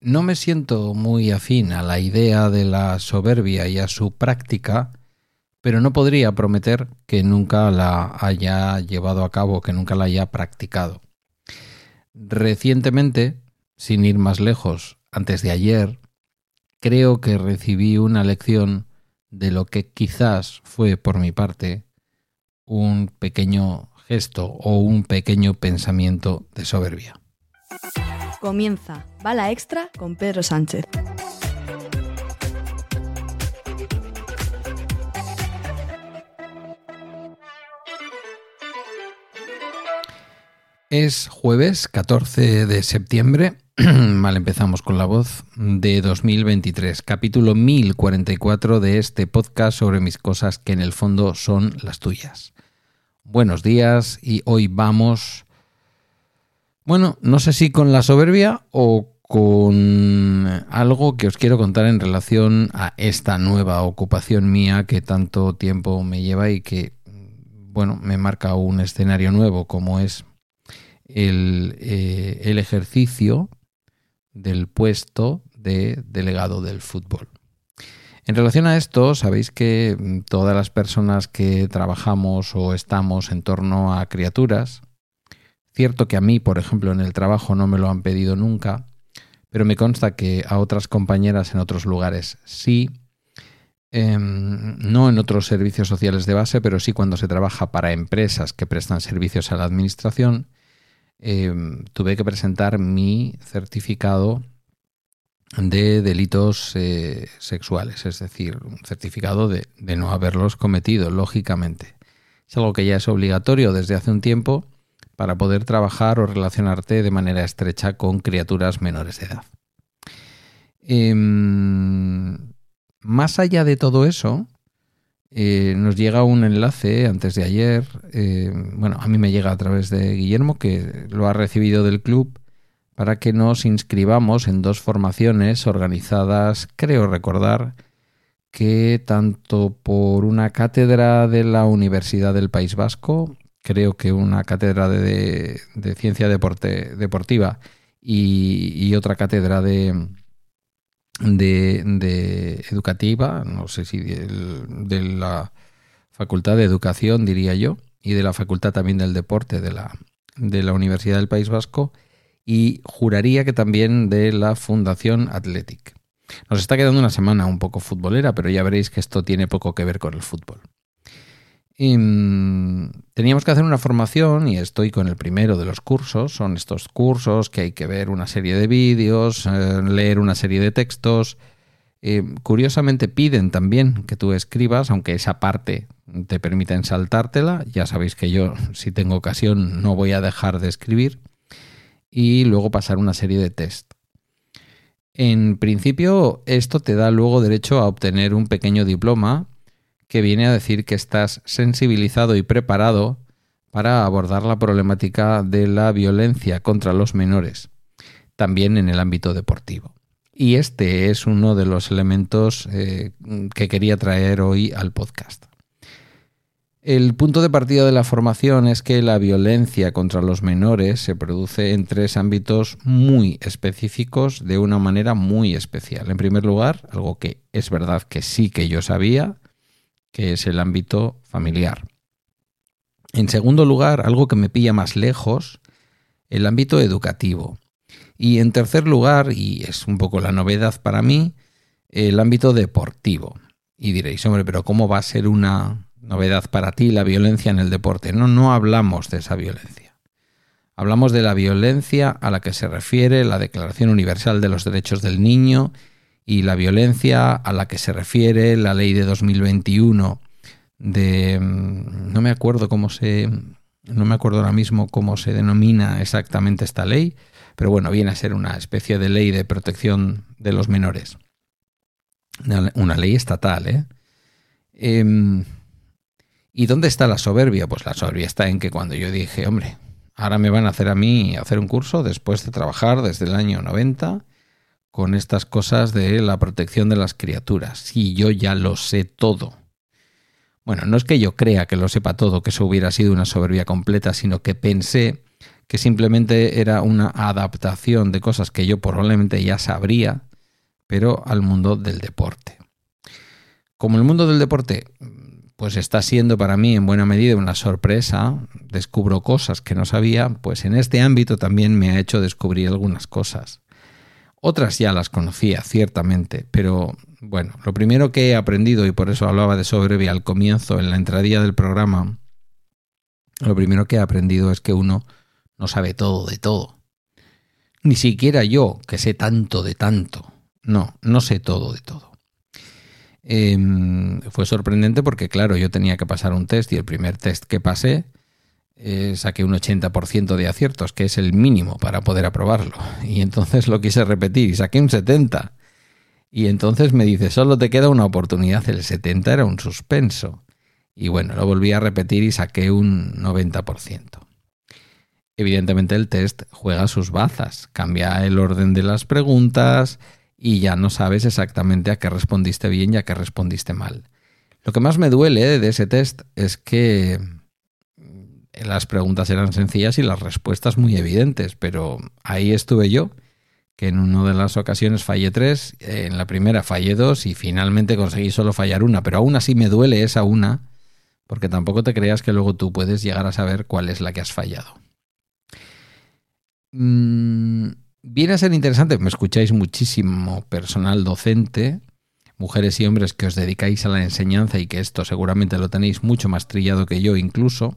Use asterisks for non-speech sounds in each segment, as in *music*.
No me siento muy afín a la idea de la soberbia y a su práctica, pero no podría prometer que nunca la haya llevado a cabo, que nunca la haya practicado. Recientemente, sin ir más lejos, antes de ayer, creo que recibí una lección de lo que quizás fue por mi parte un pequeño gesto o un pequeño pensamiento de soberbia. Comienza Bala Extra con Pedro Sánchez. Es jueves 14 de septiembre, *clears throat* mal empezamos con la voz, de 2023, capítulo 1044 de este podcast sobre mis cosas que en el fondo son las tuyas. Buenos días y hoy vamos bueno, no sé si con la soberbia o con algo que os quiero contar en relación a esta nueva ocupación mía que tanto tiempo me lleva y que, bueno, me marca un escenario nuevo como es el, eh, el ejercicio del puesto de delegado del fútbol. En relación a esto, sabéis que todas las personas que trabajamos o estamos en torno a criaturas, Cierto que a mí, por ejemplo, en el trabajo no me lo han pedido nunca, pero me consta que a otras compañeras en otros lugares sí. Em, no en otros servicios sociales de base, pero sí cuando se trabaja para empresas que prestan servicios a la administración, em, tuve que presentar mi certificado de delitos eh, sexuales, es decir, un certificado de, de no haberlos cometido, lógicamente. Es algo que ya es obligatorio desde hace un tiempo para poder trabajar o relacionarte de manera estrecha con criaturas menores de edad. Em, más allá de todo eso, eh, nos llega un enlace antes de ayer, eh, bueno, a mí me llega a través de Guillermo, que lo ha recibido del club, para que nos inscribamos en dos formaciones organizadas, creo recordar, que tanto por una cátedra de la Universidad del País Vasco creo que una cátedra de, ciencia deportiva y, otra cátedra de, de, educativa, no sé si de, la Facultad de Educación, diría yo, y de la Facultad también del Deporte de la, de la Universidad del País Vasco, y juraría que también de la Fundación Athletic. Nos está quedando una semana un poco futbolera, pero ya veréis que esto tiene poco que ver con el fútbol. Mm, teníamos que hacer una formación y estoy con el primero de los cursos. Son estos cursos que hay que ver una serie de vídeos, eh, leer una serie de textos. Eh, curiosamente piden también que tú escribas, aunque esa parte te permiten saltártela. Ya sabéis que yo, *laughs* si tengo ocasión, no voy a dejar de escribir. Y luego pasar una serie de test. En principio, esto te da luego derecho a obtener un pequeño diploma que viene a decir que estás sensibilizado y preparado para abordar la problemática de la violencia contra los menores, también en el ámbito deportivo. Y este es uno de los elementos eh, que quería traer hoy al podcast. El punto de partida de la formación es que la violencia contra los menores se produce en tres ámbitos muy específicos de una manera muy especial. En primer lugar, algo que es verdad que sí que yo sabía, que es el ámbito familiar. En segundo lugar, algo que me pilla más lejos, el ámbito educativo. Y en tercer lugar, y es un poco la novedad para mí, el ámbito deportivo. Y diréis, hombre, pero ¿cómo va a ser una novedad para ti la violencia en el deporte? No, no hablamos de esa violencia. Hablamos de la violencia a la que se refiere la Declaración Universal de los Derechos del Niño y la violencia a la que se refiere la ley de 2021 de mm, no me acuerdo cómo se no me acuerdo ahora mismo cómo se denomina exactamente esta ley, pero bueno, viene a ser una especie de ley de protección de los menores. Una, ley estatal, ¿eh? Em, ¿Y dónde está la soberbia? Pues la soberbia está en que cuando yo dije, hombre, ahora me van a hacer a mí hacer un curso después de trabajar desde el año 90 con estas cosas de la protección de las criaturas. Sí, yo ya lo sé todo. Bueno, no es que yo crea que lo sepa todo, que eso hubiera sido una soberbia completa, sino que pensé que simplemente era una adaptación de cosas que yo probablemente ya sabría, pero al mundo del deporte. Como el mundo del deporte pues está siendo para mí en buena medida una sorpresa, descubro cosas que no sabía, pues en este ámbito también me ha hecho descubrir algunas cosas. Otras ya las conocía, ciertamente, pero bueno, lo primero que he aprendido, y por eso hablaba de sobrevivir al comienzo, en la entradilla del programa, lo primero que he aprendido es que uno no sabe todo de todo. Ni siquiera yo, que sé tanto de tanto. No, no sé todo de todo. Em, fue sorprendente porque, claro, yo tenía que pasar un test y el primer test que pasé eh, saqué un 80% de aciertos, que es el mínimo para poder aprobarlo. Y entonces lo quise repetir y saqué un 70%. Y entonces me dice, solo te queda una oportunidad, el 70 era un suspenso. Y bueno, lo volví a repetir y saqué un 90%. Evidentemente el test juega sus bazas, cambia el orden de las preguntas, y ya no sabes exactamente a qué respondiste bien y a qué respondiste mal. Lo que más me duele de ese test es que las preguntas eran sencillas y las respuestas muy evidentes, pero ahí estuve yo, que en una de las ocasiones fallé tres, en la primera fallé dos y finalmente conseguí solo fallar una, pero aún así me duele esa una, porque tampoco te creas que luego tú puedes llegar a saber cuál es la que has fallado. Mm, Viene a ser interesante, me escucháis muchísimo personal docente, mujeres y hombres que os dedicáis a la enseñanza y que esto seguramente lo tenéis mucho más trillado que yo incluso.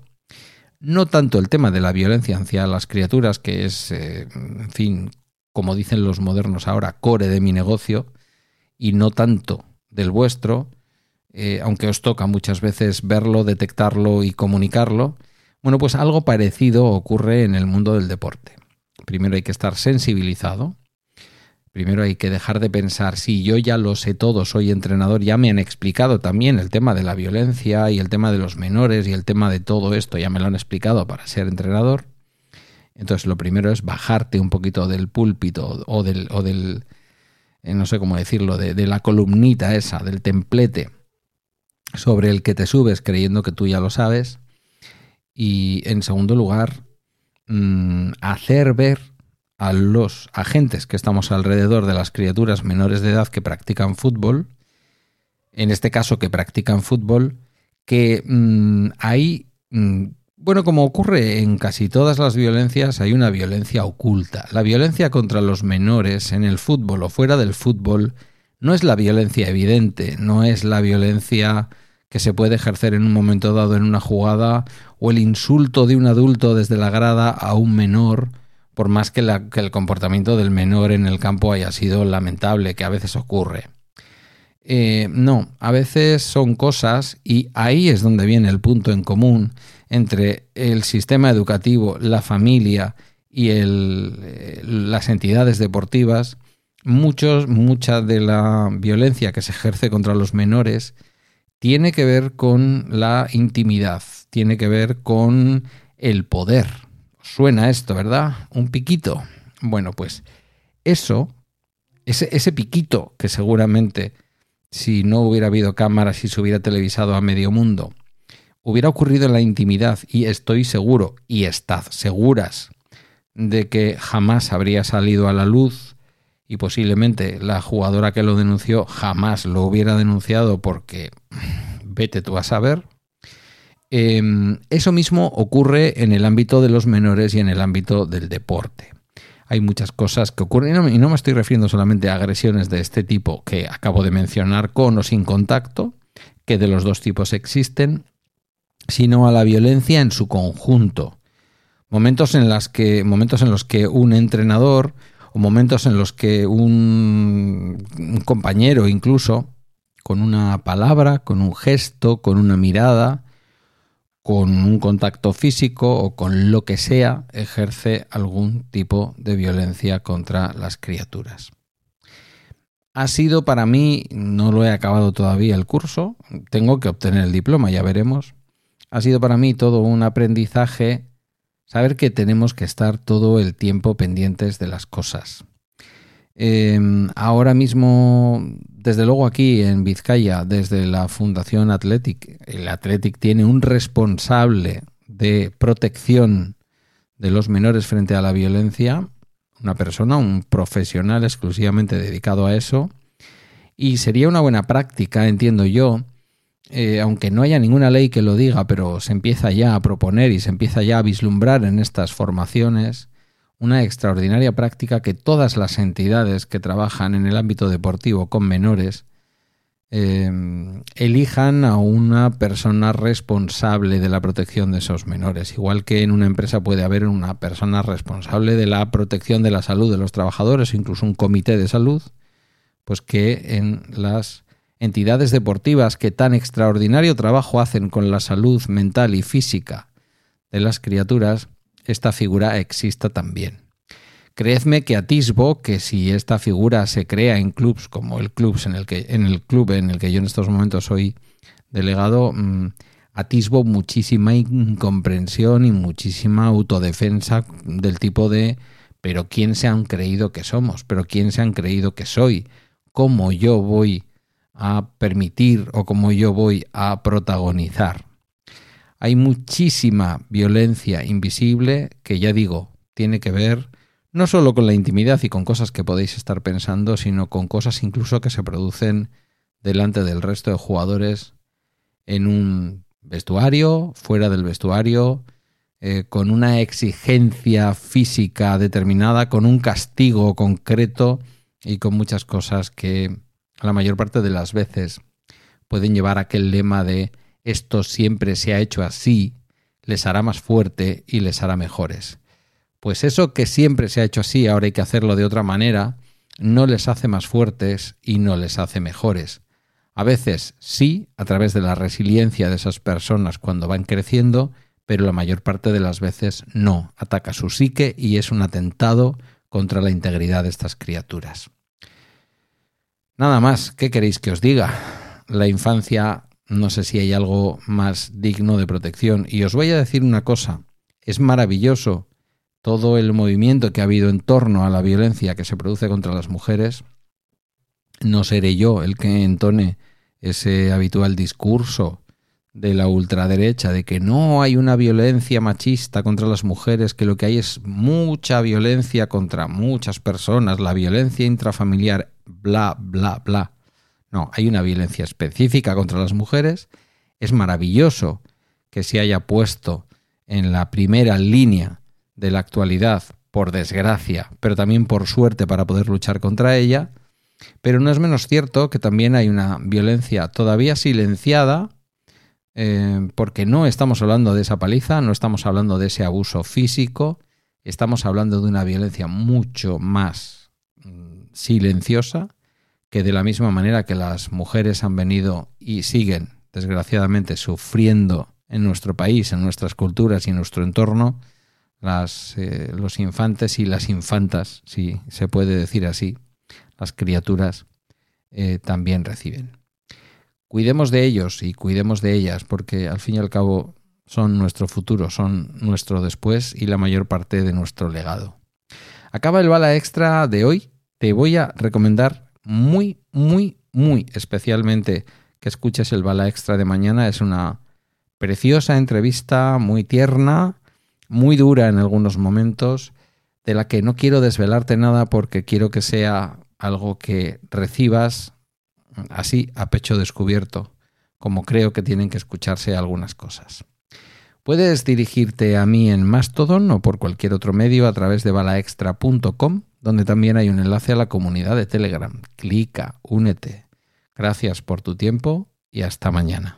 No tanto el tema de la violencia hacia las criaturas, que es, eh, en fin, como dicen los modernos ahora, core de mi negocio, y no tanto del vuestro, eh, aunque os toca muchas veces verlo, detectarlo y comunicarlo. Bueno, pues algo parecido ocurre en el mundo del deporte. Primero hay que estar sensibilizado. Primero hay que dejar de pensar, si yo ya lo sé todo, soy entrenador, ya me han explicado también el tema de la violencia y el tema de los menores y el tema de todo esto, ya me lo han explicado para ser entrenador. Entonces lo primero es bajarte un poquito del púlpito o del, o del eh, no sé cómo decirlo, de, de la columnita esa, del templete sobre el que te subes creyendo que tú ya lo sabes. Y en segundo lugar, Mm, hacer ver a los agentes que estamos alrededor de las criaturas menores de edad que practican fútbol, en este caso que practican fútbol, que mm, hay, mm, bueno, como ocurre en casi todas las violencias, hay una violencia oculta. La violencia contra los menores en el fútbol o fuera del fútbol no es la violencia evidente, no es la violencia que se puede ejercer en un momento dado en una jugada o el insulto de un adulto desde la grada a un menor, por más que, el comportamiento del menor en el campo haya sido lamentable, que a veces ocurre. Eh, no, a veces son cosas y ahí es donde viene el punto en común entre el sistema educativo, la familia y eh, las entidades deportivas. Muchos, mucha de la violencia que se ejerce contra los menores tiene que ver con la intimidad, tiene que ver con el poder. Suena esto, ¿verdad? Un piquito. Bueno, pues eso, ese, ese piquito que seguramente si no hubiera habido cámaras y se hubiera televisado a medio mundo, hubiera ocurrido en la intimidad y estoy seguro, y estad seguras, de que jamás habría salido a la luz y posiblemente la jugadora que lo denunció jamás lo hubiera denunciado porque vete tú a saber. Em, eso mismo ocurre en el ámbito de los menores y en el ámbito del deporte. Hay muchas cosas que ocurren, y no, me estoy refiriendo solamente a agresiones de este tipo que acabo de mencionar, con o sin contacto, que de los dos tipos existen, sino a la violencia en su conjunto. Momentos en, los que un entrenador o momentos en los que un, compañero incluso, con una palabra, con un gesto, con una mirada, con un contacto físico o con lo que sea, ejerce algún tipo de violencia contra las criaturas. Ha sido para mí, no lo he acabado todavía el curso, tengo que obtener el diploma, ya veremos. Ha sido para mí todo un aprendizaje Saber que tenemos que estar todo el tiempo pendientes de las cosas. Em, ahora mismo, desde luego aquí en Vizcaya, desde la Fundación Athletic, el Athletic tiene un responsable de protección de los menores frente a la violencia, una persona, un profesional exclusivamente dedicado a eso, y sería una buena práctica, entiendo yo, eh, aunque no haya ninguna ley que lo diga, pero se empieza ya a proponer y se empieza ya a vislumbrar en estas formaciones, una extraordinaria práctica que todas las entidades que trabajan en el ámbito deportivo con menores Em, elijan a una persona responsable de la protección de esos menores. Igual que en una empresa puede haber una persona responsable de la protección de la salud de los trabajadores, incluso un comité de salud, pues que en las entidades deportivas que tan extraordinario trabajo hacen con la salud mental y física de las criaturas, esta figura exista también. Creedme que atisbo que si esta figura se crea en clubs como el club en el que, en el club en el que yo en estos momentos soy delegado, mm, atisbo muchísima incomprensión y muchísima autodefensa del tipo de pero quién se han creído que somos, pero quién se han creído que soy, cómo yo voy a permitir o cómo yo voy a protagonizar. Hay muchísima violencia invisible que ya digo, tiene que ver no solo con la intimidad y con cosas que podéis estar pensando, sino con cosas incluso que se producen delante del resto de jugadores en un vestuario, fuera del vestuario, eh, con una exigencia física determinada, con un castigo concreto y con muchas cosas que la mayor parte de las veces pueden llevar a aquel lema de esto siempre se ha hecho así, les hará más fuerte y les hará mejores pues eso que siempre se ha hecho así, ahora hay que hacerlo de otra manera, no les hace más fuertes y no les hace mejores. A veces sí, a través de la resiliencia de esas personas cuando van creciendo, pero la mayor parte de las veces no, ataca su psique y es un atentado contra la integridad de estas criaturas. Nada más, ¿qué queréis que os diga? La infancia, no sé si hay algo más digno de protección. Y os voy a decir una cosa, es maravilloso todo el movimiento que ha habido en torno a la violencia que se produce contra las mujeres, no seré yo el que entone ese habitual discurso de la ultraderecha de que no hay una violencia machista contra las mujeres, que lo que hay es mucha violencia contra muchas personas, la violencia intrafamiliar, bla, bla, bla. No, hay una violencia específica contra las mujeres. Es maravilloso que se haya puesto en la primera línea de la actualidad, por desgracia, pero también por suerte para poder luchar contra ella, pero no es menos cierto que también hay una violencia todavía silenciada, eh, porque no estamos hablando de esa paliza, no estamos hablando de ese abuso físico, estamos hablando de una violencia mucho más mm, silenciosa, que de la misma manera que las mujeres han venido y siguen, desgraciadamente, sufriendo en nuestro país, en nuestras culturas y en nuestro entorno, las, eh, los infantes y las infantas, si se puede decir así, las criaturas, eh, también reciben. Cuidemos de ellos y cuidemos de ellas, porque al fin y al cabo son nuestro futuro, son nuestro después y la mayor parte de nuestro legado. Acaba el bala extra de hoy. Te voy a recomendar muy, muy, muy especialmente que escuches el bala extra de mañana. Es una preciosa entrevista, muy tierna, muy dura en algunos momentos, de la que no quiero desvelarte nada porque quiero que sea algo que recibas así a pecho descubierto, como creo que tienen que escucharse algunas cosas. Puedes dirigirte a mí en Mastodon o por cualquier otro medio a través de balaextra.com, donde también hay un enlace a la comunidad de Telegram. Clica, únete. Gracias por tu tiempo y hasta mañana.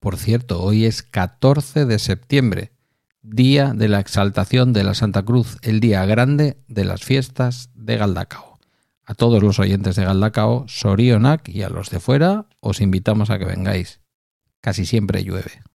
Por cierto, hoy es 14 de septiembre, día de la exaltación de la Santa Cruz, el día grande de las fiestas de Galdacao. A todos los oyentes de Galdacao, Sorionac y a los de fuera, os invitamos a que vengáis. Casi siempre llueve.